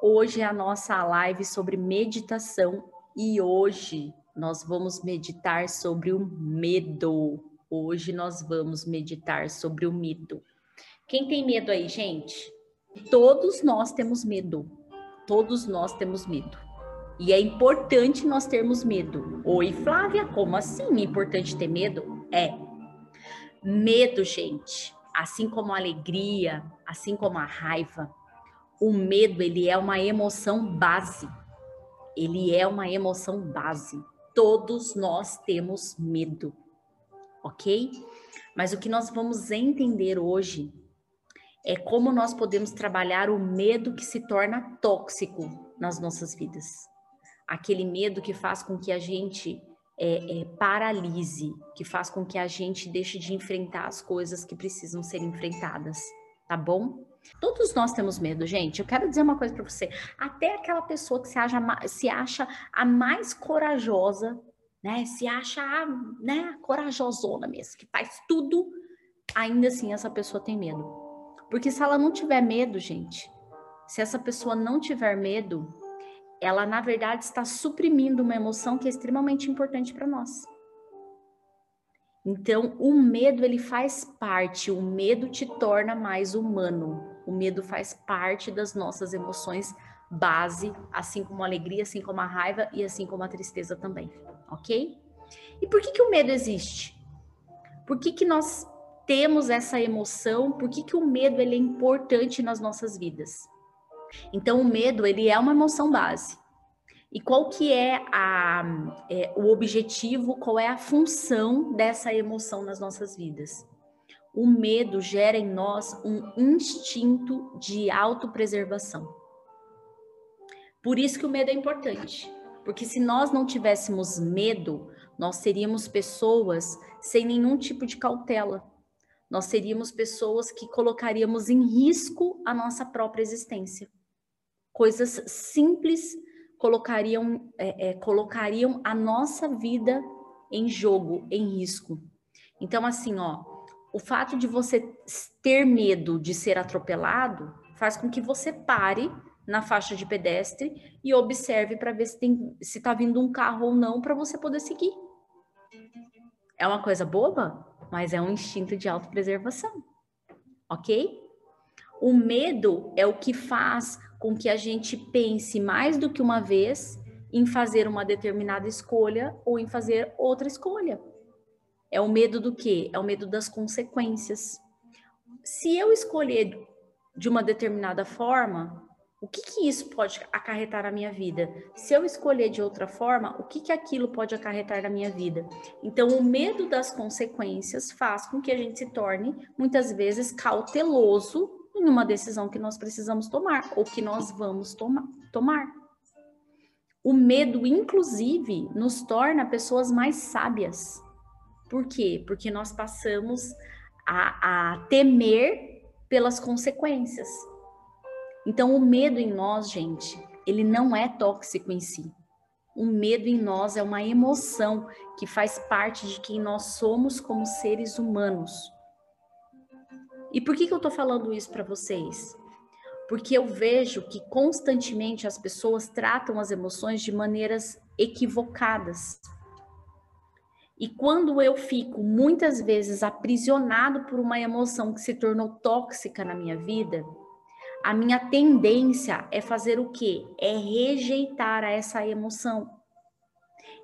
Hoje é a nossa live sobre meditação e hoje nós vamos meditar sobre o medo. Hoje nós vamos meditar sobre o medo. Quem tem medo aí, gente? Todos nós temos medo. Todos nós temos medo. E é importante nós termos medo. Oi, Flávia, como assim é importante ter medo? É. Medo, gente, assim como a alegria, assim como a raiva, o medo, ele é uma emoção base. Ele é uma emoção base. Todos nós temos medo, ok? Mas o que nós vamos entender hoje é como nós podemos trabalhar o medo que se torna tóxico nas nossas vidas. Aquele medo que faz com que a gente é, é, paralise, que faz com que a gente deixe de enfrentar as coisas que precisam ser enfrentadas, tá bom? Todos nós temos medo, gente. Eu quero dizer uma coisa para você. Até aquela pessoa que se acha, se acha a mais corajosa, né? Se acha, né, corajosona mesmo, que faz tudo, ainda assim essa pessoa tem medo. Porque se ela não tiver medo, gente, se essa pessoa não tiver medo, ela na verdade está suprimindo uma emoção que é extremamente importante para nós. Então, o medo ele faz parte, o medo te torna mais humano. O medo faz parte das nossas emoções base, assim como a alegria, assim como a raiva e assim como a tristeza também, ok? E por que que o medo existe? Por que que nós temos essa emoção? Por que que o medo ele é importante nas nossas vidas? Então, o medo, ele é uma emoção base. E qual que é, a, é, o objetivo, qual é a função dessa emoção nas nossas vidas? O medo gera em nós um instinto de autopreservação. Por isso que o medo é importante. Porque se nós não tivéssemos medo, nós seríamos pessoas sem nenhum tipo de cautela. Nós seríamos pessoas que colocaríamos em risco a nossa própria existência coisas simples colocariam, é, é, colocariam a nossa vida em jogo, em risco. Então, assim, ó, o fato de você ter medo de ser atropelado faz com que você pare na faixa de pedestre e observe para ver se tem se está vindo um carro ou não para você poder seguir. É uma coisa boba, mas é um instinto de autopreservação. OK? O medo é o que faz com que a gente pense mais do que uma vez em fazer uma determinada escolha ou em fazer outra escolha. É o medo do quê? É o medo das consequências. Se eu escolher de uma determinada forma, o que, que isso pode acarretar na minha vida? Se eu escolher de outra forma, o que, que aquilo pode acarretar na minha vida? Então, o medo das consequências faz com que a gente se torne, muitas vezes, cauteloso em uma decisão que nós precisamos tomar ou que nós vamos toma tomar. O medo, inclusive, nos torna pessoas mais sábias. Por quê? Porque nós passamos a, a temer pelas consequências. Então, o medo em nós, gente, ele não é tóxico em si. O medo em nós é uma emoção que faz parte de quem nós somos como seres humanos. E por que, que eu estou falando isso para vocês? Porque eu vejo que constantemente as pessoas tratam as emoções de maneiras equivocadas. E quando eu fico muitas vezes aprisionado por uma emoção que se tornou tóxica na minha vida, a minha tendência é fazer o quê? É rejeitar essa emoção.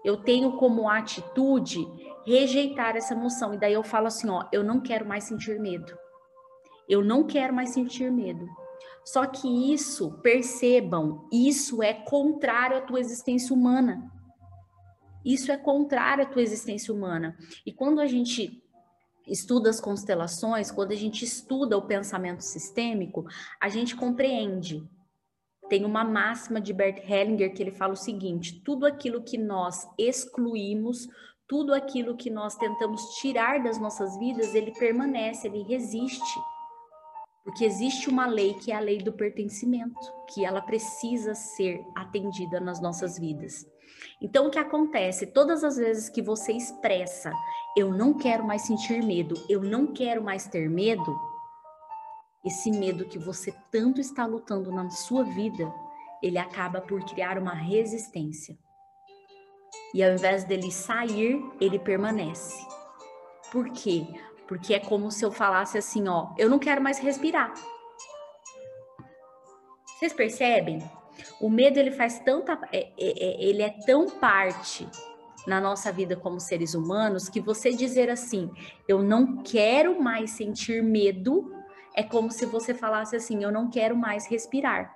Eu tenho como atitude rejeitar essa emoção. E daí eu falo assim, ó, eu não quero mais sentir medo. Eu não quero mais sentir medo. Só que isso, percebam, isso é contrário à tua existência humana. Isso é contrário à tua existência humana. E quando a gente estuda as constelações, quando a gente estuda o pensamento sistêmico, a gente compreende. Tem uma máxima de Bert Hellinger que ele fala o seguinte: tudo aquilo que nós excluímos, tudo aquilo que nós tentamos tirar das nossas vidas, ele permanece, ele resiste. Porque existe uma lei que é a lei do pertencimento, que ela precisa ser atendida nas nossas vidas. Então, o que acontece? Todas as vezes que você expressa, eu não quero mais sentir medo, eu não quero mais ter medo, esse medo que você tanto está lutando na sua vida, ele acaba por criar uma resistência. E ao invés dele sair, ele permanece. Por quê? Porque é como se eu falasse assim, ó, eu não quero mais respirar. Vocês percebem? O medo ele faz tanta, é, é, é, ele é tão parte na nossa vida como seres humanos que você dizer assim, eu não quero mais sentir medo, é como se você falasse assim, eu não quero mais respirar.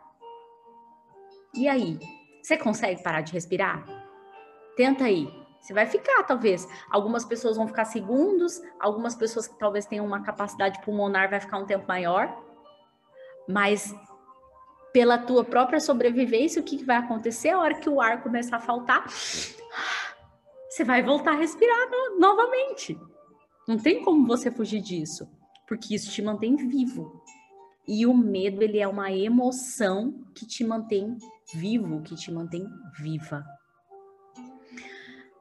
E aí, você consegue parar de respirar? Tenta aí. Você vai ficar, talvez. Algumas pessoas vão ficar segundos, algumas pessoas que talvez tenham uma capacidade pulmonar vai ficar um tempo maior. Mas pela tua própria sobrevivência, o que vai acontecer? A hora que o ar começar a faltar, você vai voltar a respirar no, novamente. Não tem como você fugir disso, porque isso te mantém vivo. E o medo, ele é uma emoção que te mantém vivo, que te mantém viva.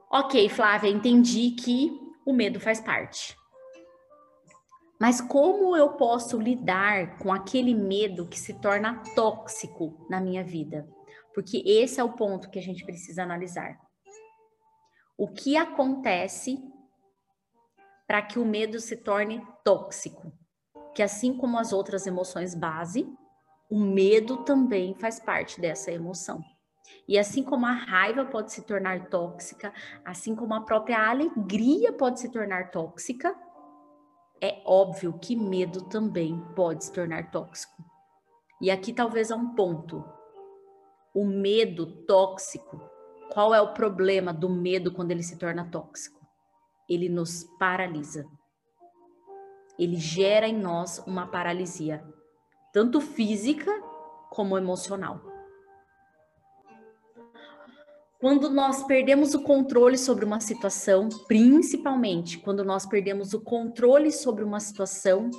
Ok, Flávia, entendi que o medo faz parte. Mas como eu posso lidar com aquele medo que se torna tóxico na minha vida? Porque esse é o ponto que a gente precisa analisar. O que acontece para que o medo se torne tóxico? Que assim como as outras emoções base, o medo também faz parte dessa emoção. E assim como a raiva pode se tornar tóxica, assim como a própria alegria pode se tornar tóxica, é óbvio que medo também pode se tornar tóxico. E aqui talvez há um ponto. O medo tóxico, qual é o problema do medo quando ele se torna tóxico? Ele nos paralisa. Ele gera em nós uma paralisia, tanto física como emocional. Quando nós perdemos o controle sobre uma situação, principalmente quando nós perdemos o controle sobre uma situação,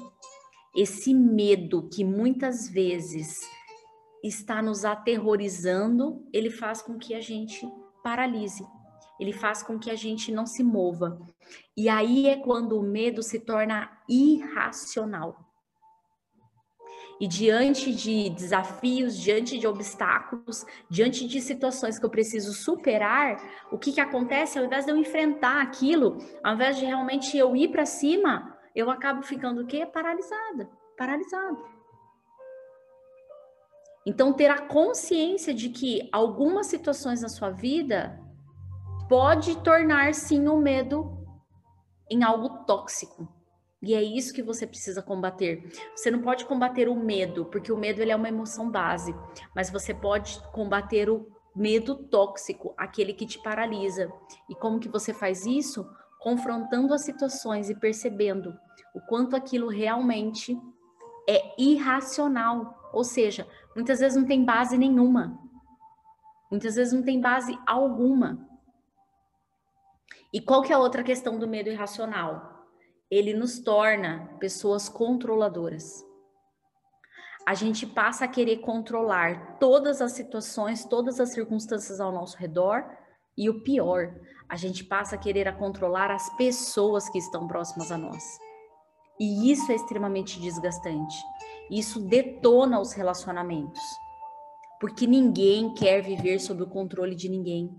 esse medo que muitas vezes está nos aterrorizando, ele faz com que a gente paralise. Ele faz com que a gente não se mova. E aí é quando o medo se torna irracional. E diante de desafios, diante de obstáculos, diante de situações que eu preciso superar, o que, que acontece? Ao invés de eu enfrentar aquilo, ao invés de realmente eu ir para cima, eu acabo ficando o quê? Paralisada, paralisada. Então, ter a consciência de que algumas situações na sua vida pode tornar sim o medo em algo tóxico. E é isso que você precisa combater. Você não pode combater o medo, porque o medo ele é uma emoção base, mas você pode combater o medo tóxico, aquele que te paralisa. E como que você faz isso? Confrontando as situações e percebendo o quanto aquilo realmente é irracional, ou seja, muitas vezes não tem base nenhuma. Muitas vezes não tem base alguma. E qual que é a outra questão do medo irracional? Ele nos torna pessoas controladoras. A gente passa a querer controlar todas as situações, todas as circunstâncias ao nosso redor, e o pior, a gente passa a querer a controlar as pessoas que estão próximas a nós. E isso é extremamente desgastante. Isso detona os relacionamentos. Porque ninguém quer viver sob o controle de ninguém.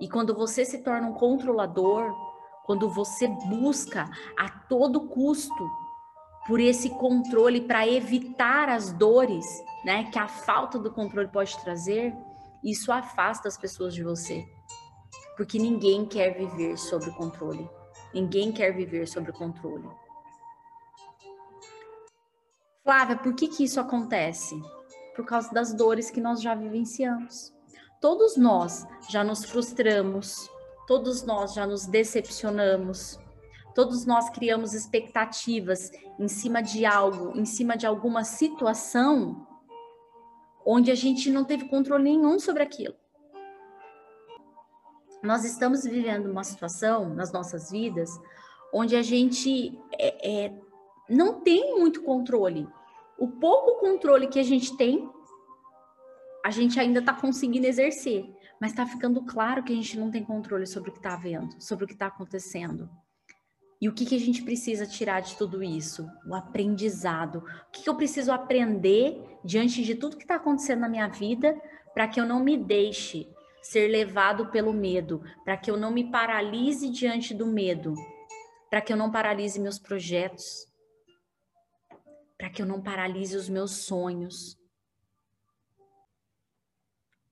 E quando você se torna um controlador, quando você busca a todo custo por esse controle para evitar as dores, né, que a falta do controle pode trazer, isso afasta as pessoas de você. Porque ninguém quer viver sob o controle. Ninguém quer viver sob o controle. Flávia, por que que isso acontece? Por causa das dores que nós já vivenciamos. Todos nós já nos frustramos, Todos nós já nos decepcionamos. Todos nós criamos expectativas em cima de algo, em cima de alguma situação onde a gente não teve controle nenhum sobre aquilo. Nós estamos vivendo uma situação nas nossas vidas onde a gente é, é, não tem muito controle. O pouco controle que a gente tem, a gente ainda está conseguindo exercer mas está ficando claro que a gente não tem controle sobre o que está vendo, sobre o que está acontecendo. E o que, que a gente precisa tirar de tudo isso? O aprendizado. O que, que eu preciso aprender diante de tudo que está acontecendo na minha vida para que eu não me deixe ser levado pelo medo, para que eu não me paralise diante do medo, para que eu não paralise meus projetos, para que eu não paralise os meus sonhos.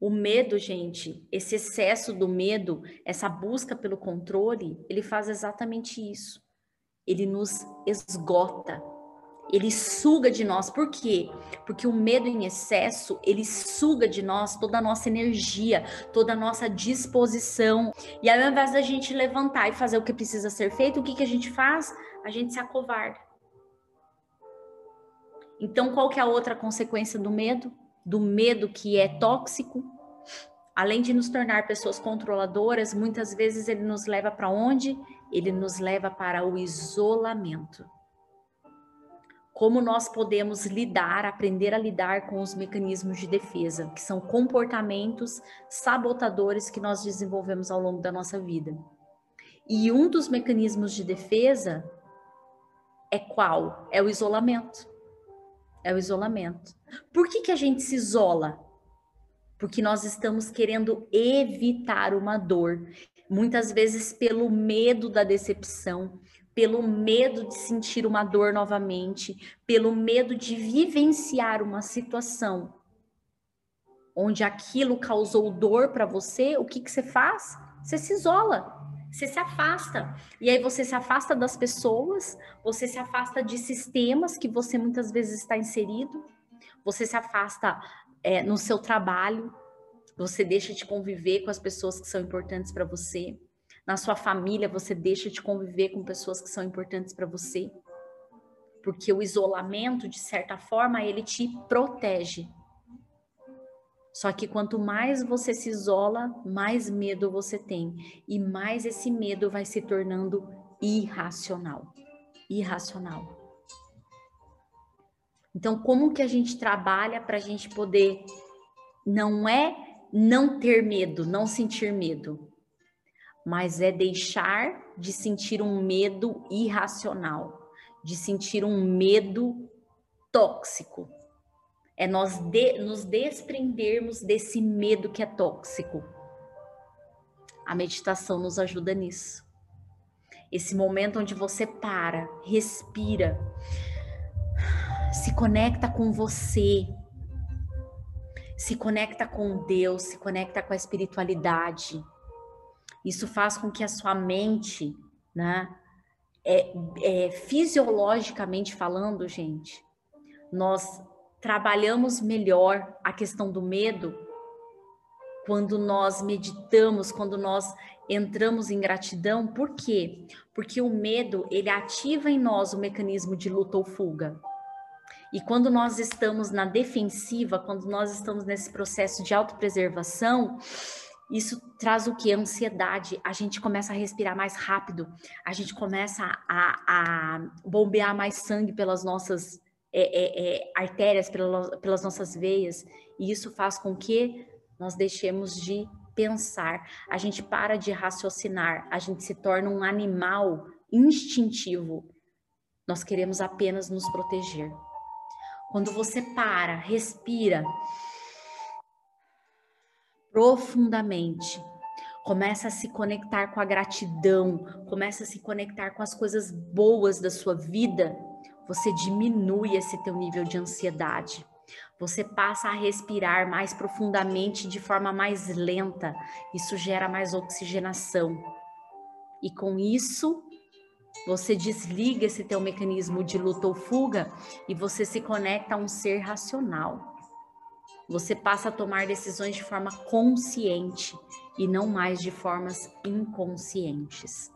O medo, gente, esse excesso do medo, essa busca pelo controle, ele faz exatamente isso. Ele nos esgota, ele suga de nós. Por quê? Porque o medo em excesso, ele suga de nós toda a nossa energia, toda a nossa disposição. E ao invés da gente levantar e fazer o que precisa ser feito, o que, que a gente faz? A gente se acovarda. Então, qual que é a outra consequência do medo? Do medo que é tóxico? Além de nos tornar pessoas controladoras, muitas vezes ele nos leva para onde? Ele nos leva para o isolamento como nós podemos lidar, aprender a lidar com os mecanismos de defesa, que são comportamentos sabotadores que nós desenvolvemos ao longo da nossa vida. E um dos mecanismos de defesa é qual? É o isolamento. É o isolamento. Por que, que a gente se isola? Porque nós estamos querendo evitar uma dor, muitas vezes pelo medo da decepção, pelo medo de sentir uma dor novamente, pelo medo de vivenciar uma situação onde aquilo causou dor para você, o que, que você faz? Você se isola, você se afasta. E aí você se afasta das pessoas, você se afasta de sistemas que você muitas vezes está inserido, você se afasta é, no seu trabalho, você deixa de conviver com as pessoas que são importantes para você na sua família você deixa de conviver com pessoas que são importantes para você. Porque o isolamento, de certa forma, ele te protege. Só que quanto mais você se isola, mais medo você tem. E mais esse medo vai se tornando irracional. Irracional. Então, como que a gente trabalha para a gente poder. Não é não ter medo, não sentir medo mas é deixar de sentir um medo irracional, de sentir um medo tóxico. É nós de, nos desprendermos desse medo que é tóxico. A meditação nos ajuda nisso. Esse momento onde você para, respira, se conecta com você, se conecta com Deus, se conecta com a espiritualidade isso faz com que a sua mente, né, é, é, fisiologicamente falando, gente, nós trabalhamos melhor a questão do medo quando nós meditamos, quando nós entramos em gratidão. Por quê? Porque o medo, ele ativa em nós o mecanismo de luta ou fuga. E quando nós estamos na defensiva, quando nós estamos nesse processo de autopreservação, isso traz o que? Ansiedade. A gente começa a respirar mais rápido, a gente começa a, a bombear mais sangue pelas nossas é, é, é, artérias, pelas, pelas nossas veias, e isso faz com que nós deixemos de pensar, a gente para de raciocinar, a gente se torna um animal instintivo. Nós queremos apenas nos proteger. Quando você para, respira, profundamente. Começa a se conectar com a gratidão, começa a se conectar com as coisas boas da sua vida. Você diminui esse teu nível de ansiedade. Você passa a respirar mais profundamente de forma mais lenta. Isso gera mais oxigenação. E com isso, você desliga esse teu mecanismo de luta ou fuga e você se conecta a um ser racional. Você passa a tomar decisões de forma consciente e não mais de formas inconscientes.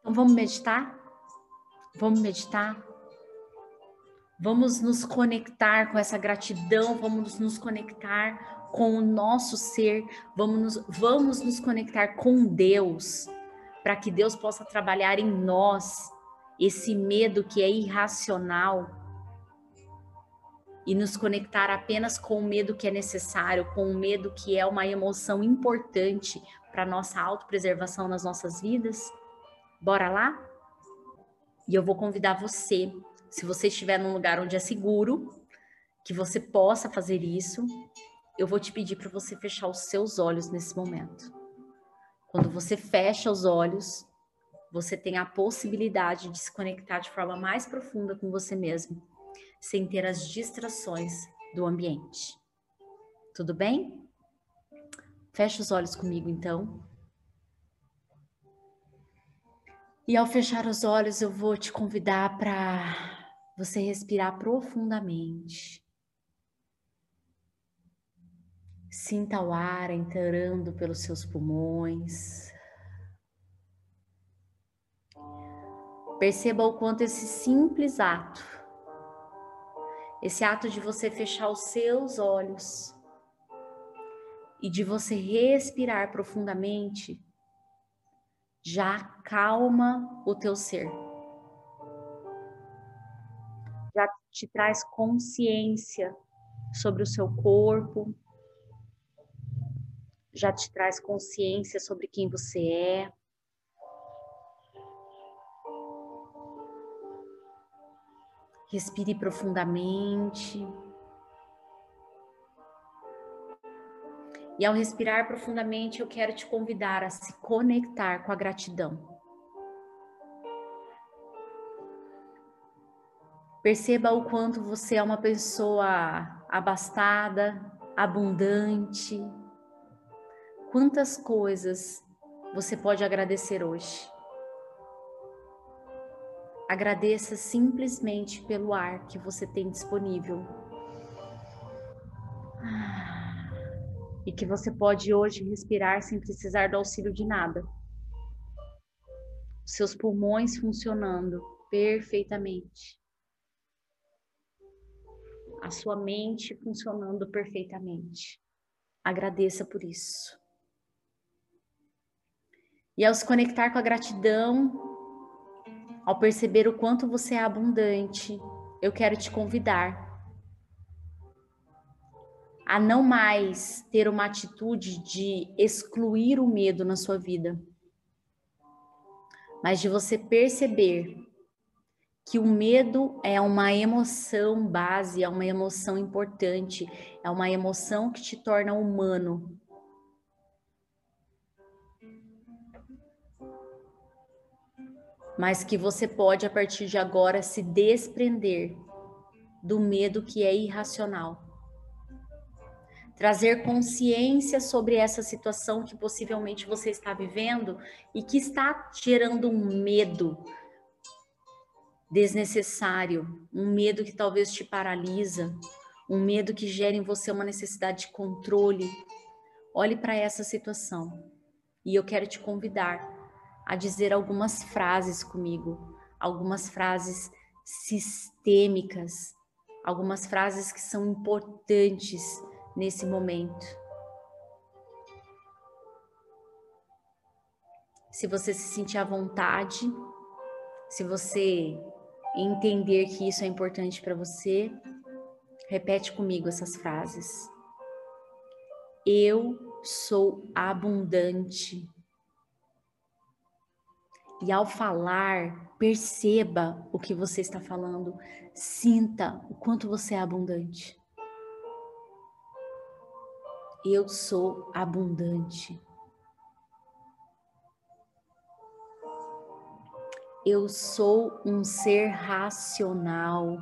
Então vamos meditar? Vamos meditar? Vamos nos conectar com essa gratidão, vamos nos conectar com o nosso ser, vamos nos, vamos nos conectar com Deus, para que Deus possa trabalhar em nós esse medo que é irracional, e nos conectar apenas com o medo que é necessário, com o medo que é uma emoção importante para nossa autopreservação nas nossas vidas? Bora lá? E eu vou convidar você, se você estiver num lugar onde é seguro, que você possa fazer isso, eu vou te pedir para você fechar os seus olhos nesse momento. Quando você fecha os olhos, você tem a possibilidade de se conectar de forma mais profunda com você mesmo, sem ter as distrações do ambiente. Tudo bem? Fecha os olhos comigo então. E ao fechar os olhos, eu vou te convidar para você respirar profundamente. Sinta o ar entrando pelos seus pulmões. Perceba o quanto esse simples ato, esse ato de você fechar os seus olhos e de você respirar profundamente, já calma o teu ser. Já te traz consciência sobre o seu corpo, já te traz consciência sobre quem você é. Respire profundamente. E ao respirar profundamente, eu quero te convidar a se conectar com a gratidão. Perceba o quanto você é uma pessoa abastada, abundante. Quantas coisas você pode agradecer hoje. Agradeça simplesmente pelo ar que você tem disponível. E que você pode hoje respirar sem precisar do auxílio de nada. Seus pulmões funcionando perfeitamente. A sua mente funcionando perfeitamente. Agradeça por isso. E ao se conectar com a gratidão, ao perceber o quanto você é abundante, eu quero te convidar a não mais ter uma atitude de excluir o medo na sua vida, mas de você perceber que o medo é uma emoção base, é uma emoção importante, é uma emoção que te torna humano. Mas que você pode, a partir de agora, se desprender do medo que é irracional trazer consciência sobre essa situação que possivelmente você está vivendo e que está gerando um medo desnecessário, um medo que talvez te paralisa, um medo que gera em você uma necessidade de controle. Olhe para essa situação e eu quero te convidar a dizer algumas frases comigo, algumas frases sistêmicas, algumas frases que são importantes nesse momento. Se você se sentir à vontade, se você entender que isso é importante para você, repete comigo essas frases. Eu sou abundante. E ao falar, perceba o que você está falando, sinta o quanto você é abundante. Eu sou abundante. Eu sou um ser racional.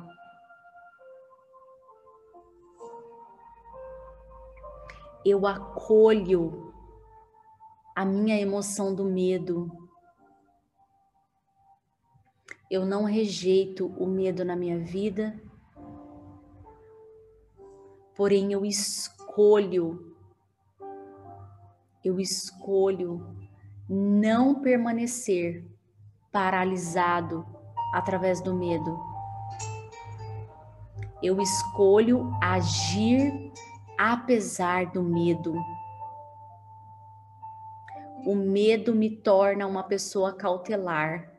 Eu acolho a minha emoção do medo. Eu não rejeito o medo na minha vida, porém eu escolho eu escolho não permanecer paralisado através do medo. Eu escolho agir apesar do medo. O medo me torna uma pessoa cautelar.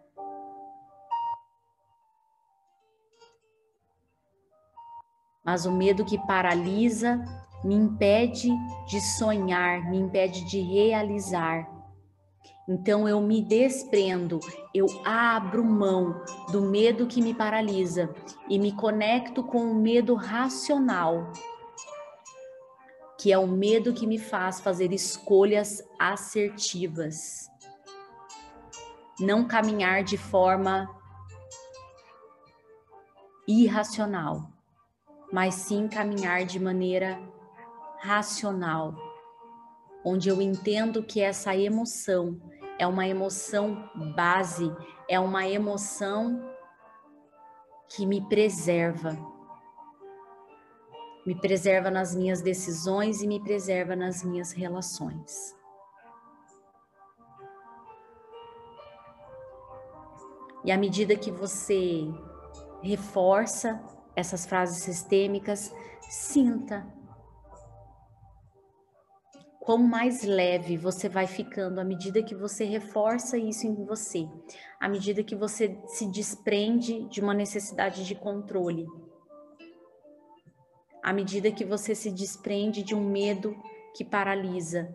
Mas o medo que paralisa me impede de sonhar, me impede de realizar. Então eu me desprendo, eu abro mão do medo que me paralisa e me conecto com o medo racional, que é o medo que me faz fazer escolhas assertivas. Não caminhar de forma irracional, mas sim caminhar de maneira racional, onde eu entendo que essa emoção é uma emoção base, é uma emoção que me preserva. Me preserva nas minhas decisões e me preserva nas minhas relações. E à medida que você reforça essas frases sistêmicas, sinta quão mais leve você vai ficando à medida que você reforça isso em você, à medida que você se desprende de uma necessidade de controle, à medida que você se desprende de um medo que paralisa.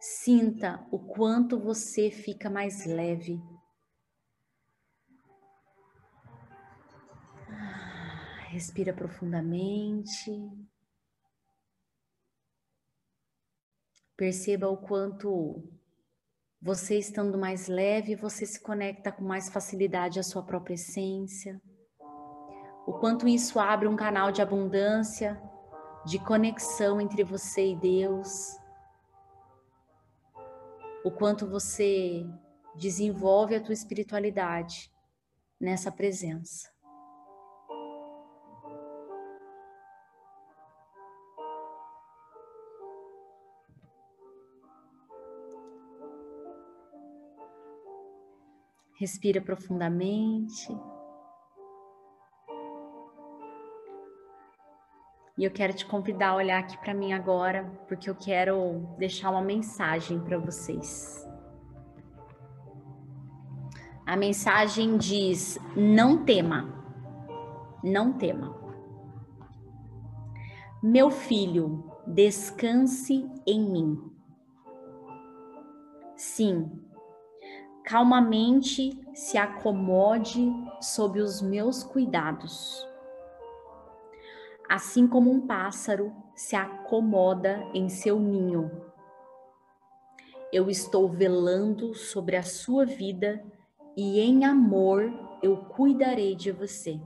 Sinta o quanto você fica mais leve. Respira profundamente. Perceba o quanto você estando mais leve, você se conecta com mais facilidade à sua própria essência. O quanto isso abre um canal de abundância, de conexão entre você e Deus. O quanto você desenvolve a tua espiritualidade nessa presença. Respira profundamente. E eu quero te convidar a olhar aqui para mim agora, porque eu quero deixar uma mensagem para vocês. A mensagem diz: não tema, não tema. Meu filho, descanse em mim. Sim, calmamente se acomode sob os meus cuidados. Assim como um pássaro se acomoda em seu ninho. Eu estou velando sobre a sua vida e em amor eu cuidarei de você.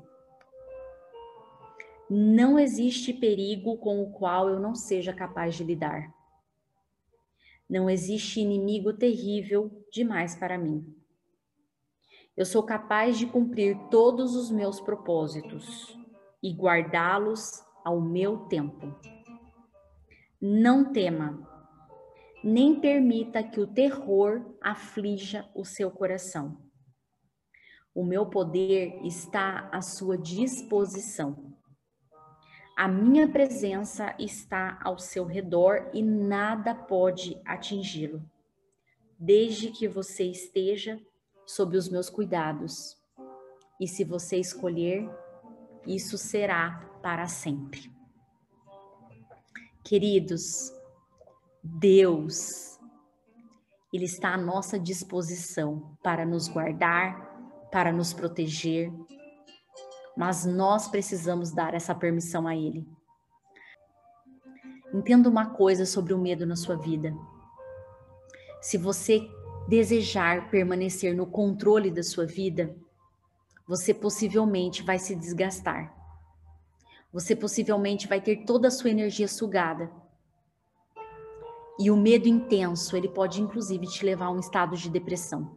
Não existe perigo com o qual eu não seja capaz de lidar. Não existe inimigo terrível demais para mim. Eu sou capaz de cumprir todos os meus propósitos e guardá-los ao meu tempo. Não tema, nem permita que o terror aflija o seu coração. O meu poder está à sua disposição. A minha presença está ao seu redor e nada pode atingi-lo, desde que você esteja sob os meus cuidados. E se você escolher, isso será para sempre. Queridos, Deus, Ele está à nossa disposição para nos guardar, para nos proteger, mas nós precisamos dar essa permissão a Ele. Entenda uma coisa sobre o medo na sua vida. Se você desejar permanecer no controle da sua vida, você possivelmente vai se desgastar. Você possivelmente vai ter toda a sua energia sugada. E o medo intenso, ele pode inclusive te levar a um estado de depressão.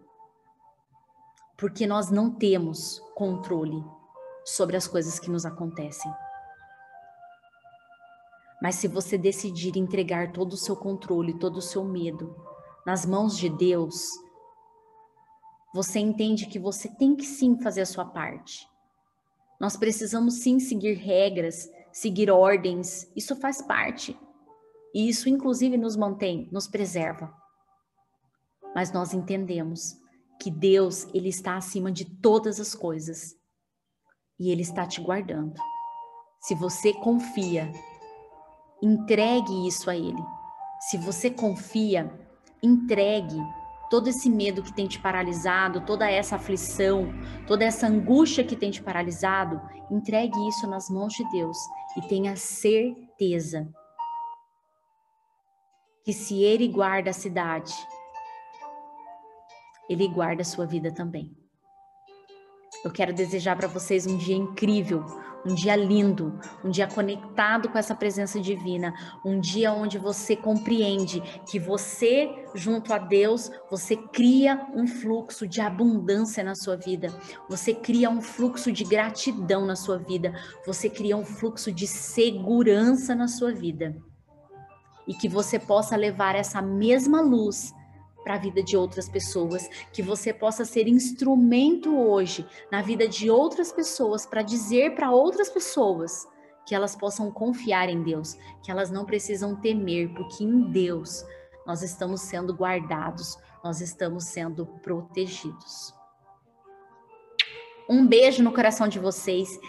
Porque nós não temos controle sobre as coisas que nos acontecem. Mas se você decidir entregar todo o seu controle, todo o seu medo nas mãos de Deus, você entende que você tem que sim fazer a sua parte. Nós precisamos sim seguir regras, seguir ordens, isso faz parte. E isso inclusive nos mantém, nos preserva. Mas nós entendemos que Deus, ele está acima de todas as coisas e Ele está te guardando. Se você confia, entregue isso a Ele. Se você confia, entregue todo esse medo que tem te paralisado, toda essa aflição, toda essa angústia que tem te paralisado, entregue isso nas mãos de Deus e tenha certeza que se Ele guarda a cidade, Ele guarda a sua vida também. Eu quero desejar para vocês um dia incrível, um dia lindo, um dia conectado com essa presença divina, um dia onde você compreende que você, junto a Deus, você cria um fluxo de abundância na sua vida, você cria um fluxo de gratidão na sua vida, você cria um fluxo de segurança na sua vida. E que você possa levar essa mesma luz para a vida de outras pessoas, que você possa ser instrumento hoje na vida de outras pessoas para dizer para outras pessoas que elas possam confiar em Deus, que elas não precisam temer, porque em Deus nós estamos sendo guardados, nós estamos sendo protegidos. Um beijo no coração de vocês.